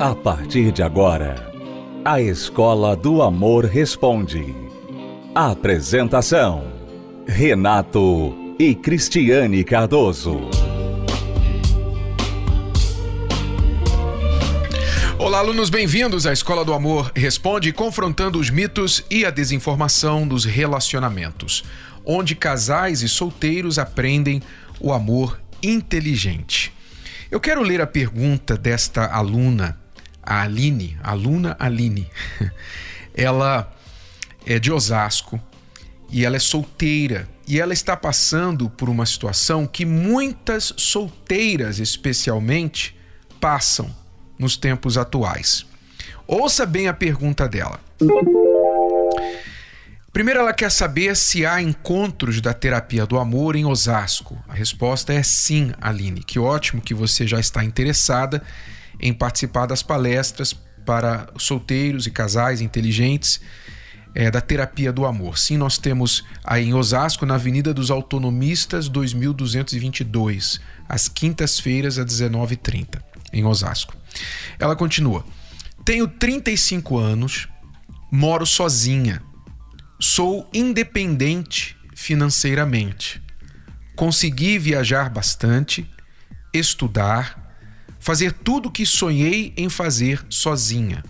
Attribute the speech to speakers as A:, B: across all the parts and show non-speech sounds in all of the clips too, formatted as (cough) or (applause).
A: A partir de agora, a Escola do Amor Responde. Apresentação: Renato e Cristiane Cardoso.
B: Olá, alunos, bem-vindos à Escola do Amor Responde, confrontando os mitos e a desinformação dos relacionamentos, onde casais e solteiros aprendem o amor inteligente. Eu quero ler a pergunta desta aluna, a Aline, aluna Aline. (laughs) Ela é de Osasco e ela é solteira e ela está passando por uma situação que muitas solteiras, especialmente, passam nos tempos atuais. Ouça bem a pergunta dela. Primeiro, ela quer saber se há encontros da terapia do amor em Osasco. A resposta é sim, Aline. Que ótimo que você já está interessada em participar das palestras para solteiros e casais inteligentes é, da terapia do amor. Sim, nós temos aí em Osasco, na Avenida dos Autonomistas 2222, às quintas-feiras às 19h30, em Osasco. Ela continua: Tenho 35 anos, moro sozinha Sou independente financeiramente. Consegui viajar bastante, estudar, fazer tudo o que sonhei em fazer sozinha.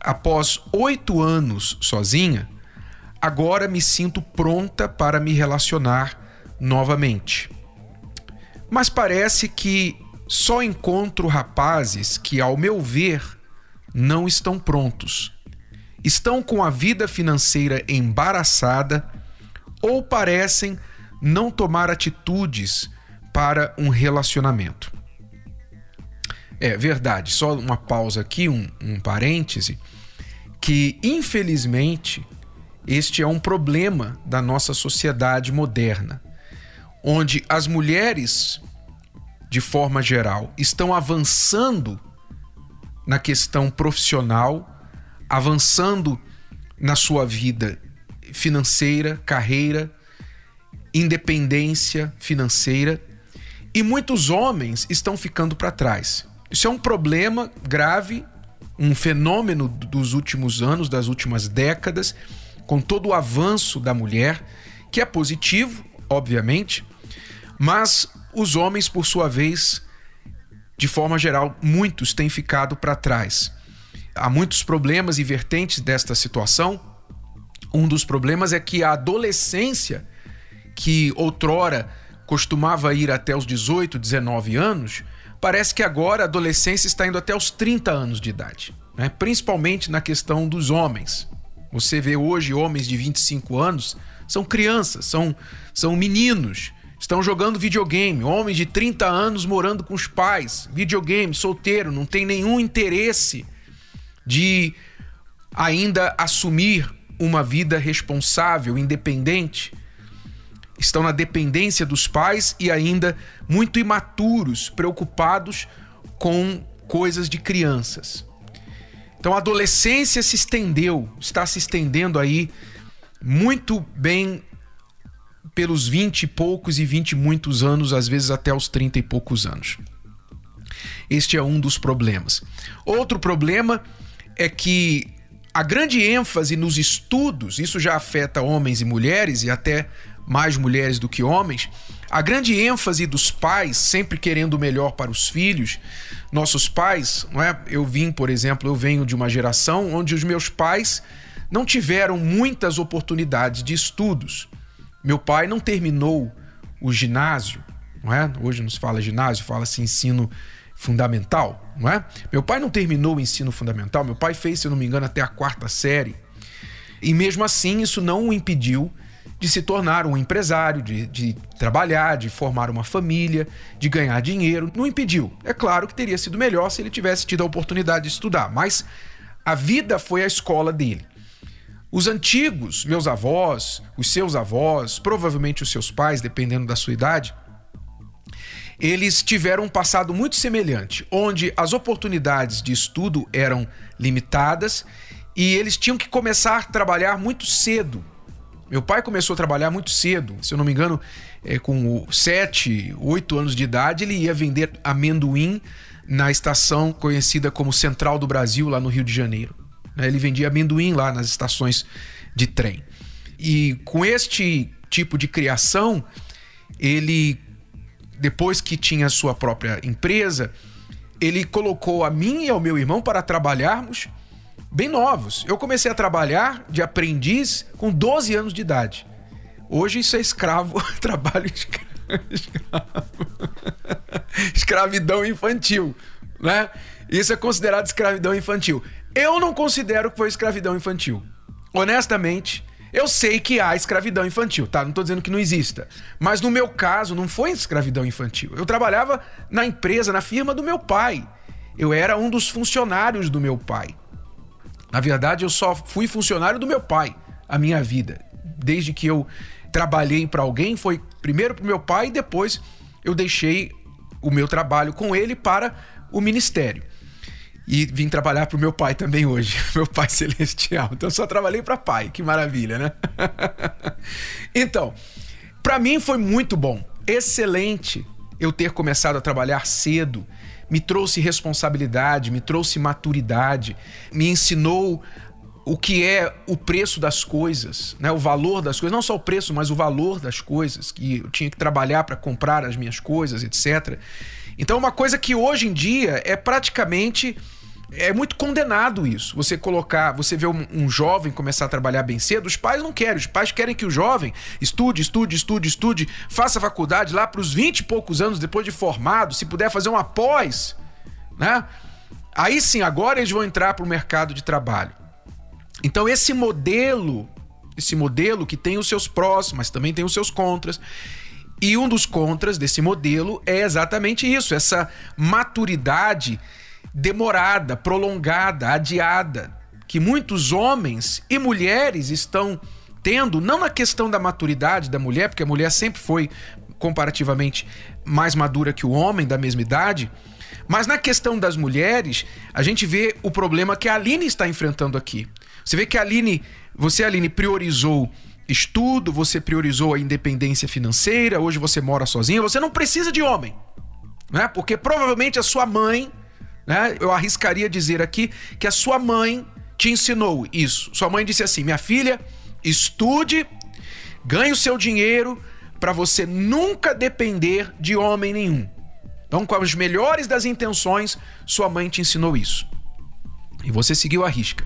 B: Após oito anos sozinha, agora me sinto pronta para me relacionar novamente. Mas parece que só encontro rapazes que, ao meu ver, não estão prontos estão com a vida financeira embaraçada ou parecem não tomar atitudes para um relacionamento. É verdade, só uma pausa aqui, um, um parêntese, que infelizmente este é um problema da nossa sociedade moderna, onde as mulheres, de forma geral, estão avançando na questão profissional avançando na sua vida financeira, carreira, independência financeira, e muitos homens estão ficando para trás. Isso é um problema grave, um fenômeno dos últimos anos, das últimas décadas, com todo o avanço da mulher, que é positivo, obviamente, mas os homens, por sua vez, de forma geral, muitos têm ficado para trás. Há muitos problemas e vertentes desta situação. Um dos problemas é que a adolescência, que outrora costumava ir até os 18, 19 anos, parece que agora a adolescência está indo até os 30 anos de idade, né? principalmente na questão dos homens. Você vê hoje homens de 25 anos são crianças, são, são meninos, estão jogando videogame. Homens de 30 anos morando com os pais, videogame, solteiro, não tem nenhum interesse de ainda assumir uma vida responsável, independente. Estão na dependência dos pais e ainda muito imaturos, preocupados com coisas de crianças. Então a adolescência se estendeu, está se estendendo aí muito bem pelos 20 e poucos e 20 e muitos anos, às vezes até os 30 e poucos anos. Este é um dos problemas. Outro problema é que a grande ênfase nos estudos, isso já afeta homens e mulheres, e até mais mulheres do que homens, a grande ênfase dos pais sempre querendo o melhor para os filhos. Nossos pais, não é? Eu vim, por exemplo, eu venho de uma geração onde os meus pais não tiveram muitas oportunidades de estudos. Meu pai não terminou o ginásio, não é? Hoje não se fala ginásio, fala-se ensino fundamental, não é? Meu pai não terminou o ensino fundamental, meu pai fez, se eu não me engano, até a quarta série. E mesmo assim, isso não o impediu de se tornar um empresário, de, de trabalhar, de formar uma família, de ganhar dinheiro. Não impediu. É claro que teria sido melhor se ele tivesse tido a oportunidade de estudar, mas a vida foi a escola dele. Os antigos, meus avós, os seus avós, provavelmente os seus pais, dependendo da sua idade, eles tiveram um passado muito semelhante, onde as oportunidades de estudo eram limitadas e eles tinham que começar a trabalhar muito cedo. Meu pai começou a trabalhar muito cedo, se eu não me engano, é, com 7, 8 anos de idade, ele ia vender amendoim na estação conhecida como Central do Brasil, lá no Rio de Janeiro. Né? Ele vendia amendoim lá nas estações de trem. E com este tipo de criação, ele, depois que tinha sua própria empresa, ele colocou a mim e ao meu irmão para trabalharmos bem novos. Eu comecei a trabalhar de aprendiz com 12 anos de idade. Hoje isso é escravo, (laughs) trabalho escravo. Escravidão infantil, né? Isso é considerado escravidão infantil. Eu não considero que foi escravidão infantil. Honestamente, eu sei que há escravidão infantil, tá? Não tô dizendo que não exista. Mas no meu caso, não foi escravidão infantil. Eu trabalhava na empresa, na firma do meu pai. Eu era um dos funcionários do meu pai. Na verdade, eu só fui funcionário do meu pai a minha vida. Desde que eu trabalhei para alguém, foi primeiro para meu pai e depois eu deixei o meu trabalho com ele para o ministério. E vim trabalhar para o meu pai também hoje, (laughs) meu pai celestial. Então só trabalhei para pai, que maravilha, né? (laughs) então, para mim foi muito bom, excelente eu ter começado a trabalhar cedo. Me trouxe responsabilidade, me trouxe maturidade, me ensinou o que é o preço das coisas, né? o valor das coisas, não só o preço, mas o valor das coisas, que eu tinha que trabalhar para comprar as minhas coisas, etc. Então, uma coisa que hoje em dia é praticamente é muito condenado isso. Você colocar, você vê um, um, jovem começar a trabalhar bem cedo, os pais não querem. Os pais querem que o jovem estude, estude, estude, estude, faça faculdade lá para os 20 e poucos anos depois de formado, se puder fazer uma pós, né? Aí sim, agora eles vão entrar para o mercado de trabalho. Então esse modelo, esse modelo que tem os seus prós, mas também tem os seus contras. E um dos contras desse modelo é exatamente isso, essa maturidade demorada, prolongada, adiada, que muitos homens e mulheres estão tendo, não na questão da maturidade da mulher, porque a mulher sempre foi comparativamente mais madura que o homem da mesma idade, mas na questão das mulheres, a gente vê o problema que a Aline está enfrentando aqui. Você vê que a Aline, você, Aline, priorizou estudo, você priorizou a independência financeira, hoje você mora sozinha, você não precisa de homem. Né? Porque provavelmente a sua mãe, né? eu arriscaria dizer aqui que a sua mãe te ensinou isso. Sua mãe disse assim: minha filha, estude, ganhe o seu dinheiro para você nunca depender de homem nenhum. Então, com as melhores das intenções, sua mãe te ensinou isso. E você seguiu a risca.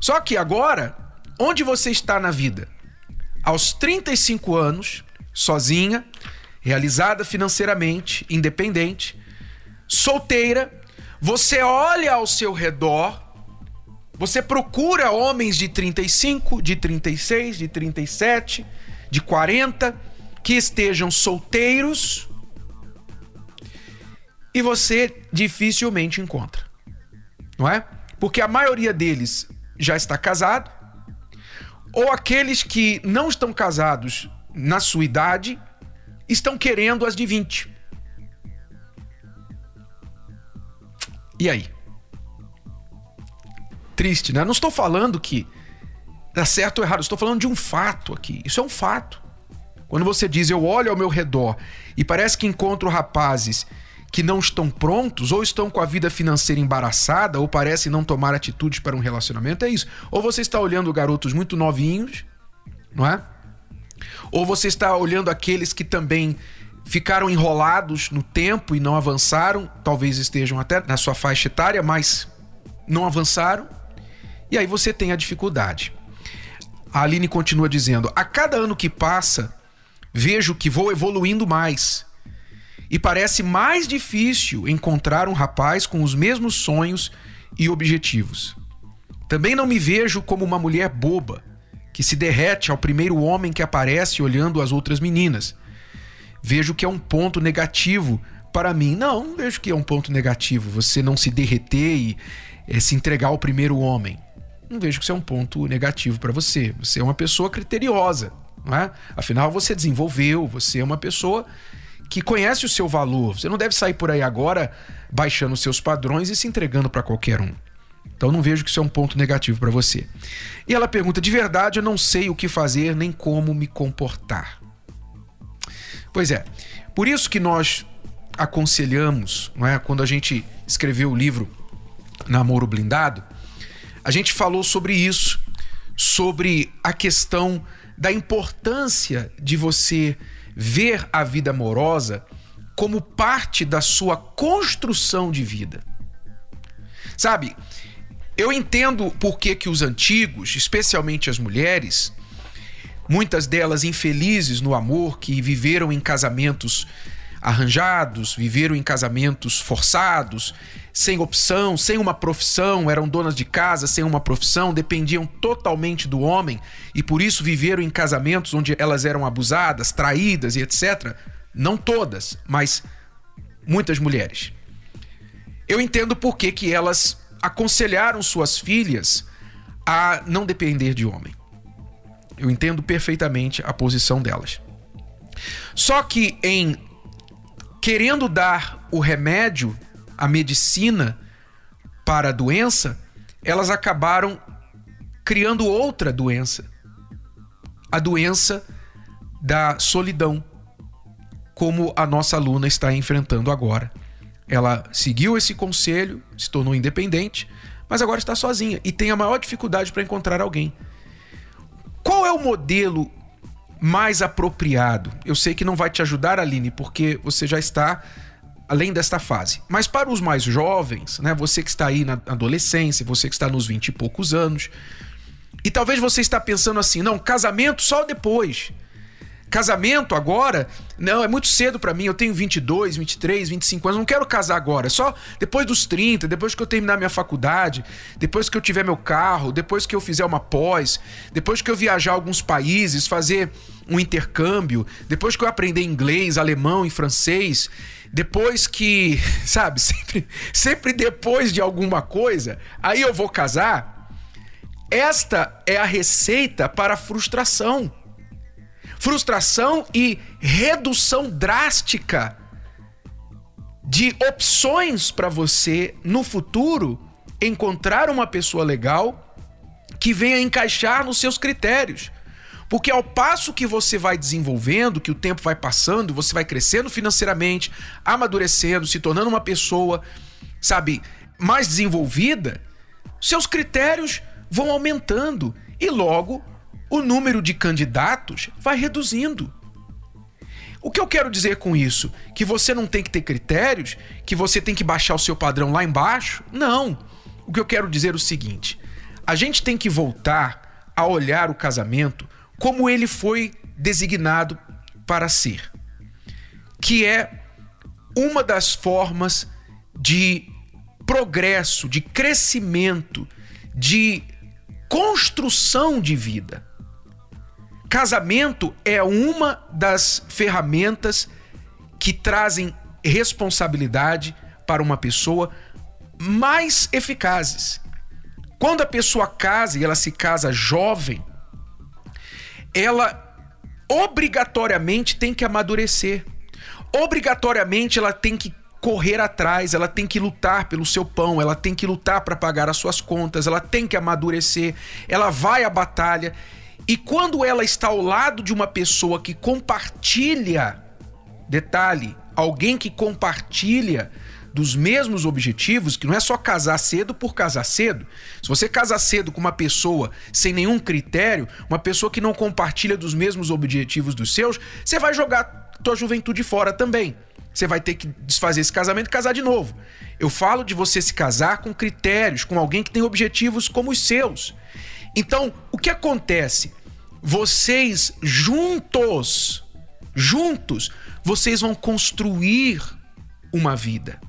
B: Só que agora, onde você está na vida? Aos 35 anos, sozinha, realizada financeiramente, independente, solteira, você olha ao seu redor, você procura homens de 35, de 36, de 37, de 40 que estejam solteiros e você dificilmente encontra. Não é? Porque a maioria deles já está casado, ou aqueles que não estão casados na sua idade estão querendo as de 20. E aí? Triste, né? Não estou falando que dá certo ou errado, estou falando de um fato aqui. Isso é um fato. Quando você diz eu olho ao meu redor e parece que encontro rapazes que não estão prontos, ou estão com a vida financeira embaraçada, ou parecem não tomar atitudes para um relacionamento, é isso. Ou você está olhando garotos muito novinhos, não é? Ou você está olhando aqueles que também ficaram enrolados no tempo e não avançaram, talvez estejam até na sua faixa etária, mas não avançaram. E aí você tem a dificuldade. A Aline continua dizendo: a cada ano que passa, vejo que vou evoluindo mais e parece mais difícil encontrar um rapaz com os mesmos sonhos e objetivos. Também não me vejo como uma mulher boba, que se derrete ao primeiro homem que aparece olhando as outras meninas. Vejo que é um ponto negativo para mim. Não, não vejo que é um ponto negativo você não se derreter e é, se entregar ao primeiro homem. Não vejo que isso é um ponto negativo para você. Você é uma pessoa criteriosa, não é? Afinal, você desenvolveu, você é uma pessoa que conhece o seu valor. Você não deve sair por aí agora baixando os seus padrões e se entregando para qualquer um. Então não vejo que isso é um ponto negativo para você. E ela pergunta: de verdade, eu não sei o que fazer nem como me comportar. Pois é, por isso que nós aconselhamos, não é? Quando a gente escreveu o livro Namoro Blindado, a gente falou sobre isso, sobre a questão da importância de você ver a vida amorosa como parte da sua construção de vida. Sabe, eu entendo por que, que os antigos, especialmente as mulheres, muitas delas infelizes no amor, que viveram em casamentos arranjados, viveram em casamentos forçados, sem opção, sem uma profissão, eram donas de casa sem uma profissão, dependiam totalmente do homem e por isso viveram em casamentos onde elas eram abusadas, traídas e etc. Não todas, mas muitas mulheres. Eu entendo por que, que elas aconselharam suas filhas a não depender de homem. Eu entendo perfeitamente a posição delas. Só que em querendo dar o remédio, a medicina para a doença, elas acabaram criando outra doença. A doença da solidão, como a nossa aluna está enfrentando agora. Ela seguiu esse conselho, se tornou independente, mas agora está sozinha e tem a maior dificuldade para encontrar alguém. Qual é o modelo mais apropriado? Eu sei que não vai te ajudar, Aline, porque você já está além desta fase. Mas para os mais jovens, né, você que está aí na adolescência, você que está nos 20 e poucos anos, e talvez você está pensando assim, não, casamento só depois. Casamento agora, não, é muito cedo para mim. Eu tenho 22, 23, 25 anos, não quero casar agora. É só depois dos 30, depois que eu terminar minha faculdade, depois que eu tiver meu carro, depois que eu fizer uma pós, depois que eu viajar alguns países, fazer um intercâmbio, depois que eu aprender inglês, alemão e francês, depois que, (laughs) sabe, sempre, sempre depois de alguma coisa, aí eu vou casar. Esta é a receita para a frustração frustração e redução drástica de opções para você no futuro encontrar uma pessoa legal que venha encaixar nos seus critérios. Porque ao passo que você vai desenvolvendo, que o tempo vai passando, você vai crescendo financeiramente, amadurecendo, se tornando uma pessoa, sabe, mais desenvolvida, seus critérios vão aumentando e logo o número de candidatos vai reduzindo. O que eu quero dizer com isso? Que você não tem que ter critérios, que você tem que baixar o seu padrão lá embaixo? Não. O que eu quero dizer é o seguinte: a gente tem que voltar a olhar o casamento como ele foi designado para ser, que é uma das formas de progresso, de crescimento, de construção de vida. Casamento é uma das ferramentas que trazem responsabilidade para uma pessoa mais eficazes. Quando a pessoa casa e ela se casa jovem, ela obrigatoriamente tem que amadurecer. Obrigatoriamente ela tem que correr atrás, ela tem que lutar pelo seu pão, ela tem que lutar para pagar as suas contas, ela tem que amadurecer, ela vai à batalha e quando ela está ao lado de uma pessoa que compartilha, detalhe, alguém que compartilha dos mesmos objetivos, que não é só casar cedo por casar cedo. Se você casar cedo com uma pessoa sem nenhum critério, uma pessoa que não compartilha dos mesmos objetivos dos seus, você vai jogar tua juventude fora também. Você vai ter que desfazer esse casamento e casar de novo. Eu falo de você se casar com critérios, com alguém que tem objetivos como os seus. Então, o que acontece? Vocês juntos, juntos, vocês vão construir uma vida.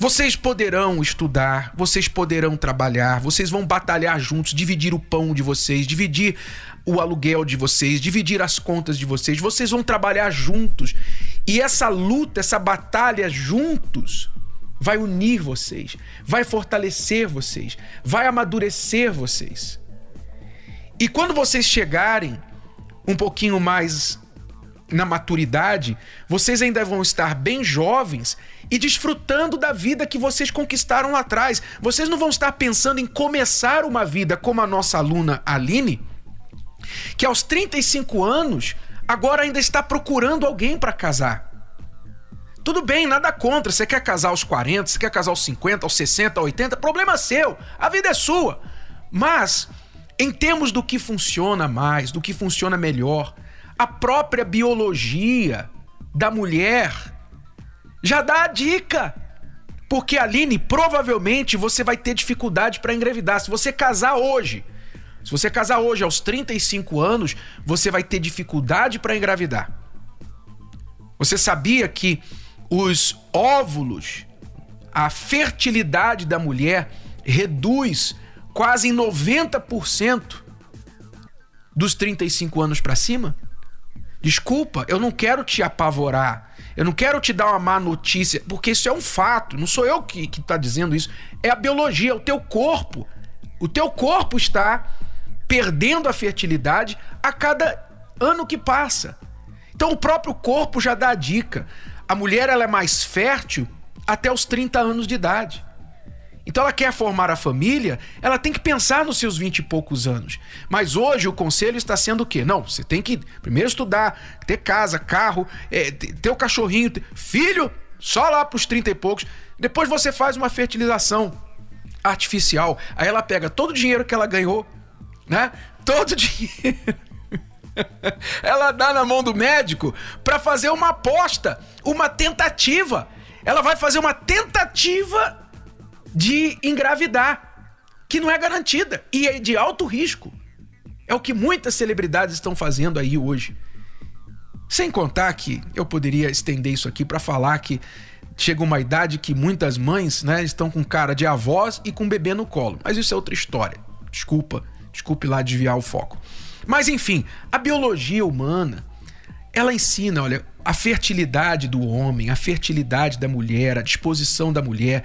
B: Vocês poderão estudar, vocês poderão trabalhar, vocês vão batalhar juntos, dividir o pão de vocês, dividir o aluguel de vocês, dividir as contas de vocês. Vocês vão trabalhar juntos. E essa luta, essa batalha juntos vai unir vocês, vai fortalecer vocês, vai amadurecer vocês. E quando vocês chegarem um pouquinho mais na maturidade, vocês ainda vão estar bem jovens e desfrutando da vida que vocês conquistaram lá atrás. Vocês não vão estar pensando em começar uma vida como a nossa aluna Aline, que aos 35 anos agora ainda está procurando alguém para casar. Tudo bem, nada contra. Você quer casar aos 40, você quer casar aos 50, aos 60, aos 80, problema seu. A vida é sua. Mas, em termos do que funciona mais, do que funciona melhor, a própria biologia da mulher já dá a dica. Porque, Aline, provavelmente você vai ter dificuldade para engravidar. Se você casar hoje, se você casar hoje aos 35 anos, você vai ter dificuldade para engravidar. Você sabia que os óvulos, a fertilidade da mulher reduz quase em 90% dos 35 anos para cima? Desculpa, eu não quero te apavorar. Eu não quero te dar uma má notícia, porque isso é um fato. Não sou eu que está dizendo isso. É a biologia, o teu corpo. O teu corpo está perdendo a fertilidade a cada ano que passa. Então o próprio corpo já dá a dica. A mulher ela é mais fértil até os 30 anos de idade. Então ela quer formar a família, ela tem que pensar nos seus 20 e poucos anos. Mas hoje o conselho está sendo o quê? Não, você tem que primeiro estudar, ter casa, carro, é, ter o cachorrinho, ter... filho, só lá para os 30 e poucos. Depois você faz uma fertilização artificial. Aí ela pega todo o dinheiro que ela ganhou, né? Todo o (laughs) dinheiro ela dá na mão do médico para fazer uma aposta, uma tentativa. Ela vai fazer uma tentativa de engravidar, que não é garantida e é de alto risco. É o que muitas celebridades estão fazendo aí hoje. Sem contar que eu poderia estender isso aqui para falar que chega uma idade que muitas mães né, estão com cara de avós e com bebê no colo. Mas isso é outra história. Desculpa, desculpe lá desviar o foco. Mas enfim, a biologia humana, ela ensina, olha, a fertilidade do homem, a fertilidade da mulher, a disposição da mulher,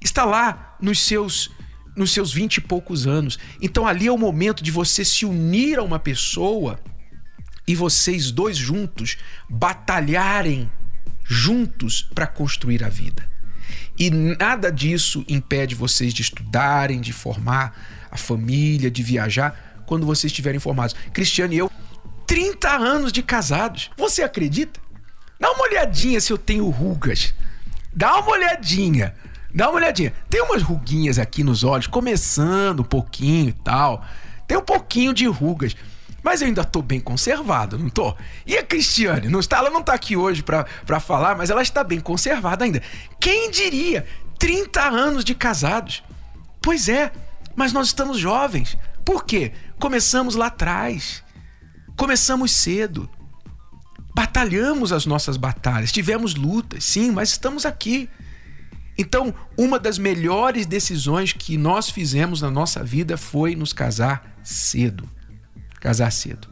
B: está lá nos seus nos seus vinte e poucos anos. Então ali é o momento de você se unir a uma pessoa e vocês dois juntos batalharem juntos para construir a vida. E nada disso impede vocês de estudarem, de formar a família, de viajar, quando vocês estiverem formados. Cristiano e eu, 30 anos de casados. Você acredita? Dá uma olhadinha se eu tenho rugas. Dá uma olhadinha. Dá uma olhadinha. Tem umas ruguinhas aqui nos olhos, começando um pouquinho e tal. Tem um pouquinho de rugas. Mas eu ainda tô bem conservado, não tô? E a Cristiane? Não está, ela não tá aqui hoje para falar, mas ela está bem conservada ainda. Quem diria? 30 anos de casados. Pois é, mas nós estamos jovens. Por quê? Começamos lá atrás. Começamos cedo. Batalhamos as nossas batalhas, tivemos lutas, sim, mas estamos aqui. Então, uma das melhores decisões que nós fizemos na nossa vida foi nos casar cedo. Casar cedo.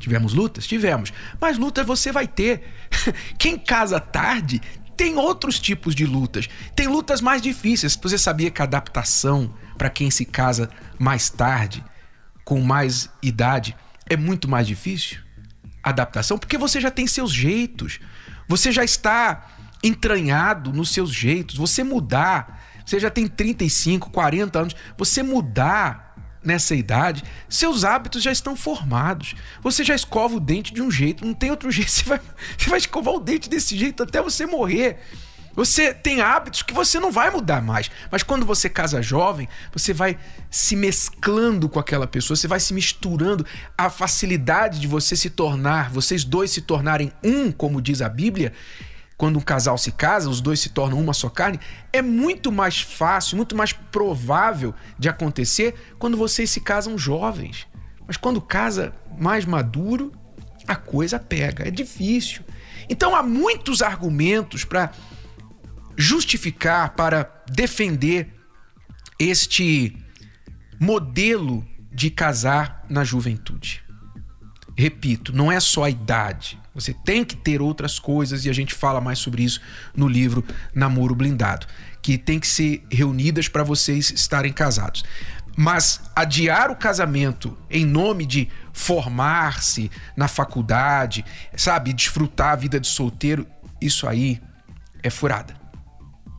B: Tivemos lutas? Tivemos. Mas lutas você vai ter. (laughs) Quem casa tarde tem outros tipos de lutas. Tem lutas mais difíceis. Você sabia que a adaptação para quem se casa mais tarde, com mais idade, é muito mais difícil? Adaptação, porque você já tem seus jeitos, você já está entranhado nos seus jeitos. Você mudar, você já tem 35, 40 anos, você mudar nessa idade, seus hábitos já estão formados. Você já escova o dente de um jeito, não tem outro (laughs) jeito. Você vai, você vai escovar o dente desse jeito até você morrer. Você tem hábitos que você não vai mudar mais. Mas quando você casa jovem, você vai se mesclando com aquela pessoa, você vai se misturando. A facilidade de você se tornar, vocês dois se tornarem um, como diz a Bíblia, quando um casal se casa, os dois se tornam uma só carne, é muito mais fácil, muito mais provável de acontecer quando vocês se casam jovens. Mas quando casa mais maduro, a coisa pega, é difícil. Então há muitos argumentos para justificar, para defender este modelo de casar na juventude. Repito, não é só a idade. Você tem que ter outras coisas e a gente fala mais sobre isso no livro Namoro Blindado, que tem que ser reunidas para vocês estarem casados. Mas adiar o casamento em nome de formar-se na faculdade, sabe, desfrutar a vida de solteiro, isso aí é furada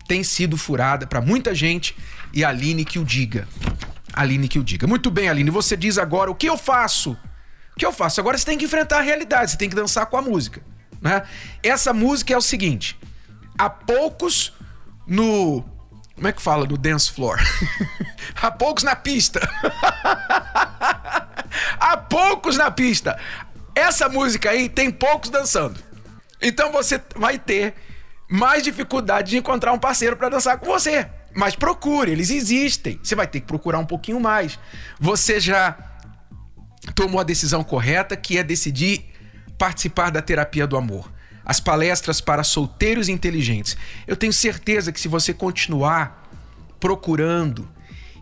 B: tem sido furada para muita gente e a Aline que o diga. Aline que o diga. Muito bem, Aline, você diz agora o que eu faço? O que eu faço? Agora você tem que enfrentar a realidade, você tem que dançar com a música. Né? Essa música é o seguinte: há poucos no. Como é que fala? No dance floor. (laughs) há poucos na pista. (laughs) há poucos na pista. Essa música aí tem poucos dançando. Então você vai ter mais dificuldade de encontrar um parceiro para dançar com você. Mas procure, eles existem. Você vai ter que procurar um pouquinho mais. Você já tomou a decisão correta, que é decidir participar da terapia do amor. As palestras para solteiros inteligentes. Eu tenho certeza que se você continuar procurando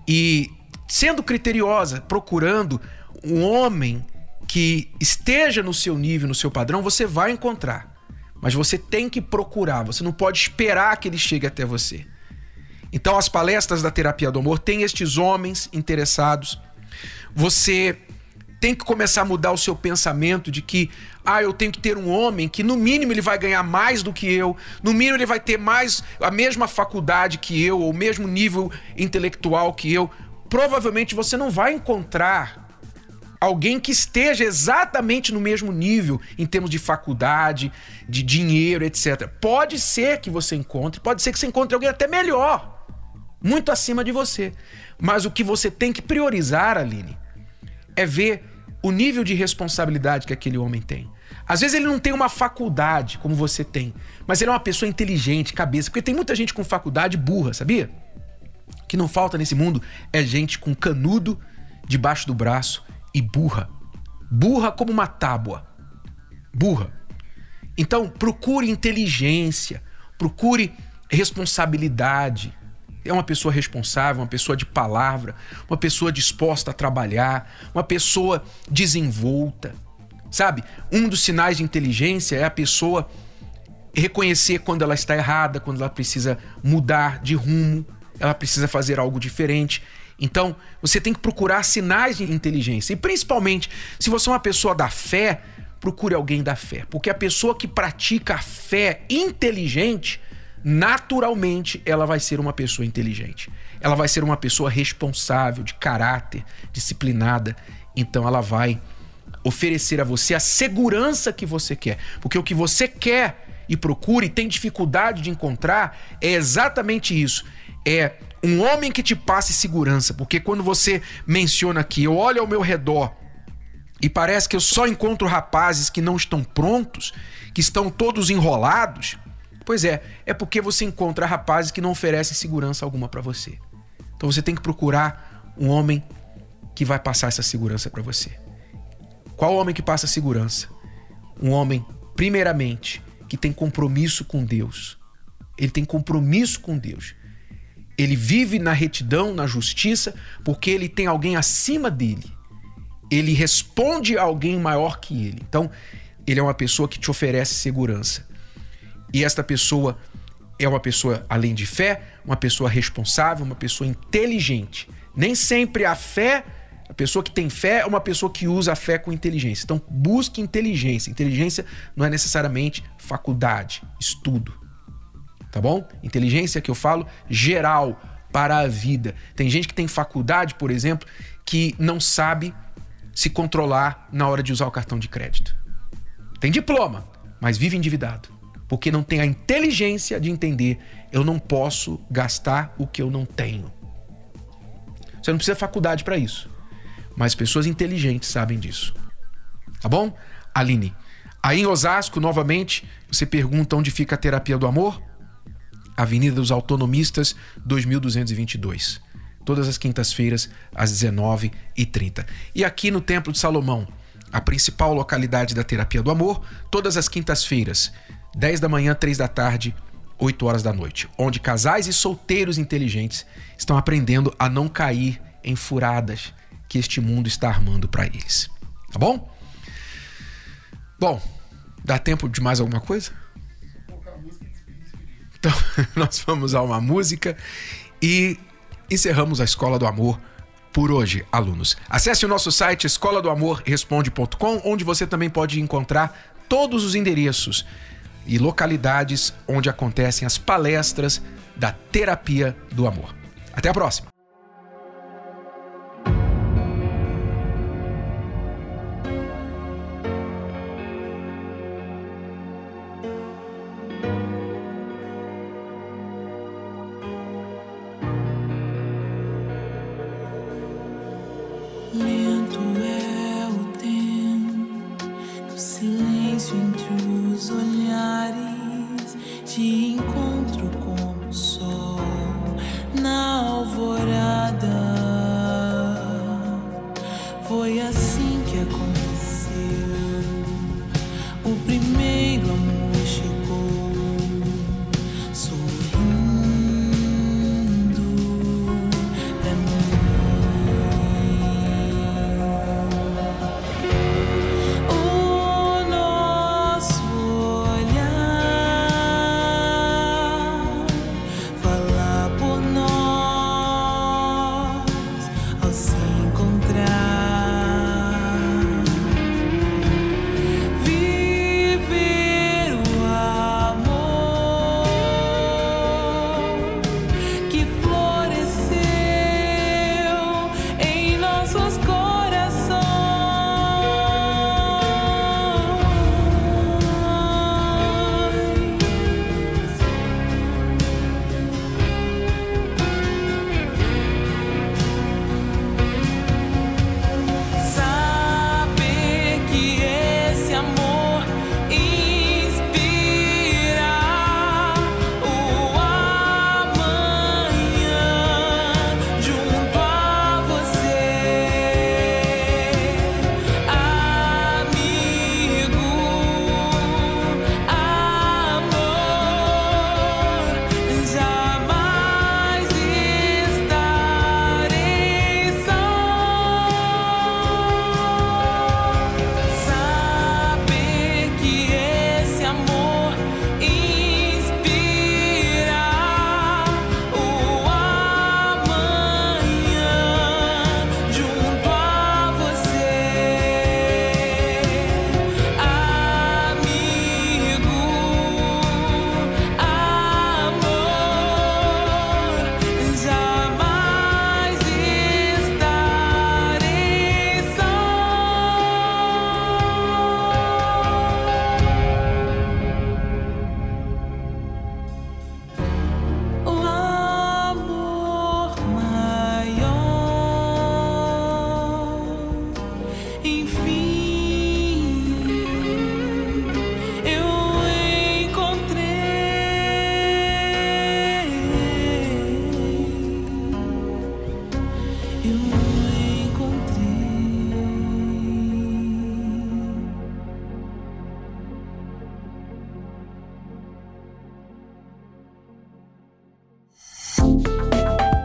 B: e sendo criteriosa, procurando um homem que esteja no seu nível, no seu padrão, você vai encontrar. Mas você tem que procurar, você não pode esperar que ele chegue até você. Então, as palestras da terapia do amor têm estes homens interessados. Você tem que começar a mudar o seu pensamento de que, ah, eu tenho que ter um homem que no mínimo ele vai ganhar mais do que eu, no mínimo ele vai ter mais a mesma faculdade que eu, ou o mesmo nível intelectual que eu. Provavelmente você não vai encontrar alguém que esteja exatamente no mesmo nível em termos de faculdade, de dinheiro, etc. Pode ser que você encontre, pode ser que você encontre alguém até melhor muito acima de você. Mas o que você tem que priorizar, Aline, é ver o nível de responsabilidade que aquele homem tem. Às vezes ele não tem uma faculdade como você tem, mas ele é uma pessoa inteligente, cabeça. Porque tem muita gente com faculdade burra, sabia? O que não falta nesse mundo é gente com canudo debaixo do braço e burra. Burra como uma tábua. Burra. Então, procure inteligência, procure responsabilidade, é uma pessoa responsável, uma pessoa de palavra, uma pessoa disposta a trabalhar, uma pessoa desenvolta. Sabe? Um dos sinais de inteligência é a pessoa reconhecer quando ela está errada, quando ela precisa mudar de rumo, ela precisa fazer algo diferente. Então, você tem que procurar sinais de inteligência. E principalmente, se você é uma pessoa da fé, procure alguém da fé. Porque a pessoa que pratica a fé inteligente naturalmente ela vai ser uma pessoa inteligente. Ela vai ser uma pessoa responsável, de caráter, disciplinada. Então ela vai oferecer a você a segurança que você quer. Porque o que você quer e procura e tem dificuldade de encontrar é exatamente isso. É um homem que te passe segurança. Porque quando você menciona aqui, eu olho ao meu redor e parece que eu só encontro rapazes que não estão prontos, que estão todos enrolados Pois é, é porque você encontra rapazes que não oferecem segurança alguma para você. Então você tem que procurar um homem que vai passar essa segurança para você. Qual homem que passa segurança? Um homem, primeiramente, que tem compromisso com Deus. Ele tem compromisso com Deus. Ele vive na retidão, na justiça, porque ele tem alguém acima dele. Ele responde a alguém maior que ele. Então, ele é uma pessoa que te oferece segurança. E esta pessoa é uma pessoa, além de fé, uma pessoa responsável, uma pessoa inteligente. Nem sempre a fé, a pessoa que tem fé é uma pessoa que usa a fé com inteligência. Então, busque inteligência. Inteligência não é necessariamente faculdade, estudo. Tá bom? Inteligência que eu falo geral para a vida. Tem gente que tem faculdade, por exemplo, que não sabe se controlar na hora de usar o cartão de crédito. Tem diploma, mas vive endividado porque não tem a inteligência de entender eu não posso gastar o que eu não tenho. Você não precisa de faculdade para isso, mas pessoas inteligentes sabem disso. Tá bom? Aline. Aí em Osasco, novamente, você pergunta onde fica a terapia do amor? Avenida dos Autonomistas, 2222. Todas as quintas-feiras, às 19h30. E aqui no Templo de Salomão, a principal localidade da terapia do amor, todas as quintas-feiras, 10 da manhã, 3 da tarde, 8 horas da noite, onde casais e solteiros inteligentes estão aprendendo a não cair em furadas que este mundo está armando para eles. Tá bom? Bom, dá tempo de mais alguma coisa? Então, (laughs) nós vamos a uma música e encerramos a Escola do Amor por hoje, alunos. Acesse o nosso site escola do amor responde.com, onde você também pode encontrar todos os endereços e localidades onde acontecem as palestras da terapia do amor. Até a próxima!